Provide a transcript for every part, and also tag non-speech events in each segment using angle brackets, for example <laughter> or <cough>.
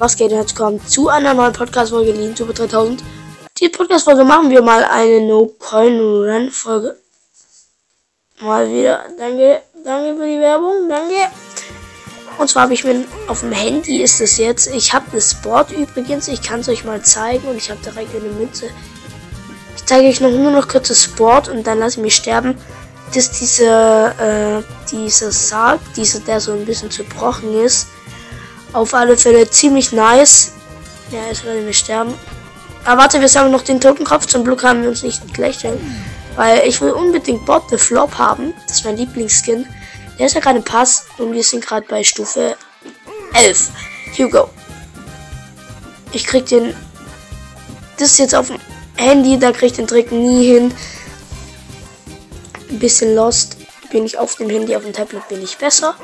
Was geht jetzt kommen zu einer neuen Podcast-Folge Lean Super 3000. Die Podcast-Folge machen wir mal eine No-Coin-Run-Folge. Mal wieder. Danke, danke für die Werbung, danke. Und zwar habe ich mir auf dem Handy ist es jetzt. Ich habe das Sport übrigens. Ich kann es euch mal zeigen und ich habe direkt eine Münze. Ich zeige euch noch nur noch kurz das Sport und dann lasse ich mich sterben. Das ist dieser, äh, dieser Sarg, dieser, der so ein bisschen zerbrochen ist. Auf alle Fälle ziemlich nice. Ja, jetzt werden wir sterben. Aber warte, wir sagen noch den Totenkopf. Zum Glück haben wir uns nicht gleich Weil ich will unbedingt Bob the Flop haben. Das ist mein Lieblingsskin. Der ist ja gerade Pass und wir sind gerade bei Stufe 11. Hugo. Ich krieg den. Das ist jetzt auf dem Handy, da krieg ich den Trick nie hin. Ein bisschen lost. Bin ich auf dem Handy, auf dem Tablet bin ich besser.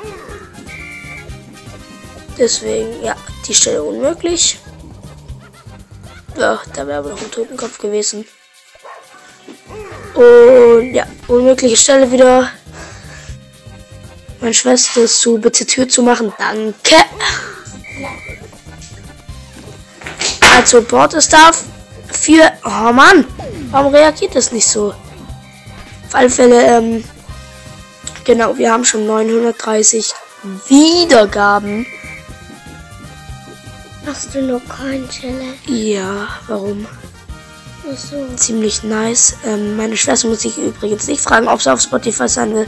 Deswegen, ja, die Stelle unmöglich. Ja, da wäre aber noch ein Totenkopf gewesen. Und ja, unmögliche Stelle wieder. Meine Schwester ist zu, bitte Tür zu machen. Danke. Also Bord ist da für. Oh Mann, warum reagiert das nicht so? Auf alle Fälle, ähm, genau, wir haben schon 930 Wiedergaben. Hast du noch keinen Challenge? Ja, warum? Achso. Ziemlich nice. Ähm, meine Schwester muss sich übrigens nicht fragen, ob sie auf Spotify sein will.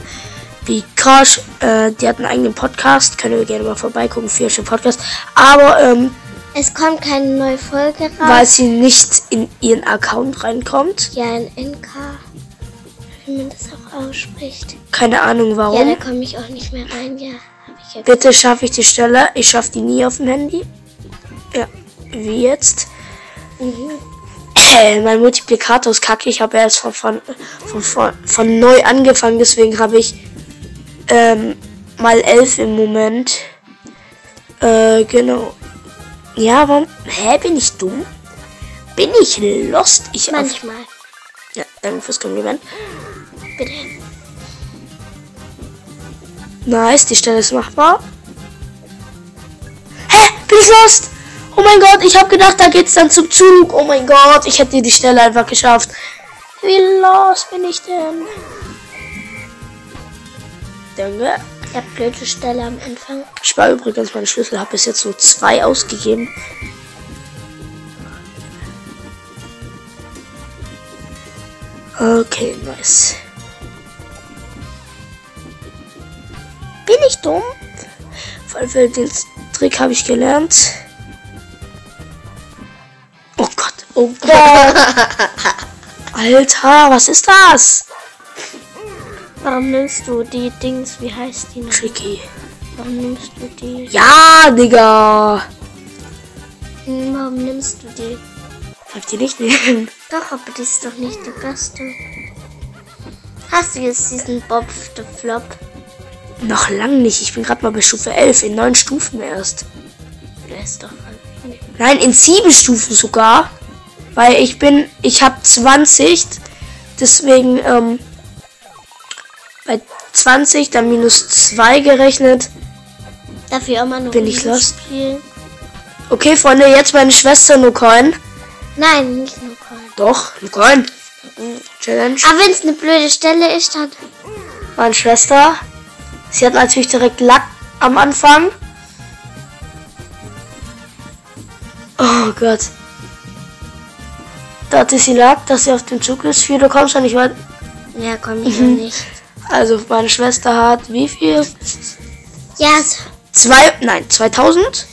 Because, äh, die hat einen eigenen Podcast. Können wir gerne mal vorbeigucken für ihren Podcast. Aber, ähm, Es kommt keine neue Folge raus. weil sie nicht in ihren Account reinkommt. Ja, ein NK. Wie man das auch ausspricht. Keine Ahnung Ja, warum. da komme ich auch nicht mehr rein. Ja, ja Bitte schaffe ich die Stelle. Ich schaffe die nie auf dem Handy. Ja, wie jetzt. Äh, mein Multiplikator ist kacke. Ich habe erst von, von, von, von, neu angefangen. Deswegen habe ich ähm, mal 11 im Moment. Äh, genau. Ja, warum? Hä, bin ich dumm? Bin ich lost? Ich auf, Manchmal. Ja, danke fürs Kompliment. Bitte. Nice, die Stelle ist machbar. Hä? Bin ich lost? Oh mein Gott, ich habe gedacht, da geht's dann zum Zug. Oh mein Gott, ich hätte die Stelle einfach geschafft. Wie lost bin ich denn? Danke. Ich habe blöde Stelle am Anfang. Ich war übrigens meine Schlüssel, habe bis jetzt nur zwei ausgegeben. Okay, nice. Bin ich dumm? Vor allem den Trick habe ich gelernt. Oh Gott. <laughs> Alter, was ist das? Warum nimmst du die Dings? Wie heißt die noch? Tricky. Warum nimmst du die? Ja, Digga. Hm, Warum nimmst du die? Darf die nicht nehmen? Doch, aber die ist doch nicht die beste. Hast du jetzt diesen Bob the Flop? Noch lang nicht. Ich bin gerade mal bei Stufe 11. In neun Stufen erst. Der ist doch. Nein, in sieben Stufen sogar. Weil ich bin, ich habe 20. Deswegen, ähm, bei 20 dann minus 2 gerechnet. Dafür auch mal noch Bin ich lost? spielen. Okay, Freunde, jetzt meine Schwester Nucoin. Nein, nicht nur Coin. Doch, Nucoin. Challenge. Aber wenn es eine blöde Stelle ist, dann. Meine Schwester. Sie hat natürlich direkt Lack am Anfang. Oh Gott. Da hatte sie Lack, dass sie auf dem Zug ist. Für du kommst ja nicht weit. Ja, komm ich Mhm. nicht. Also meine Schwester hat wie viel? Ja, so. Zwei, nein, 2000?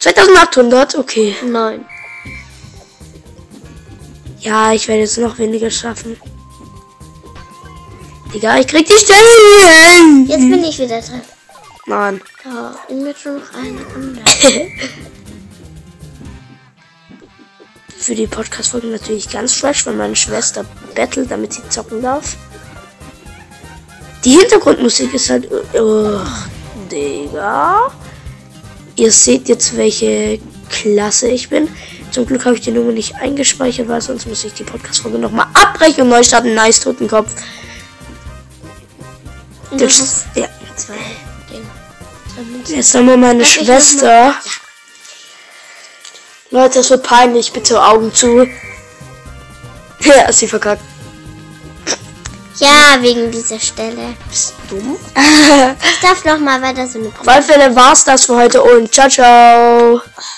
2800, okay. Neun. Ja, ich werde jetzt noch weniger schaffen. Digga, ich krieg die Stelle. Jetzt bin ich wieder dran. Nein. Ja, in mir schon noch eine Runde. <laughs> Für die Podcast-Folge natürlich ganz fresh, weil meine Schwester battelt, damit sie zocken darf. Die Hintergrundmusik ist halt. Oh, Digga. Ihr seht jetzt, welche Klasse ich bin. Zum Glück habe ich die Nummer nicht eingespeichert, weil sonst muss ich die Podcast-Folge nochmal abbrechen und neu starten. Nice, Totenkopf. Ist ja. Jetzt haben wir meine Schwester. Leute, das wird peinlich. Bitte Augen zu. <laughs> Ja, ist sie verkackt. Ja, wegen dieser Stelle. Bist du dumm? Ich darf noch mal weiter so eine Auf alle Fälle war's das für heute und ciao, ciao.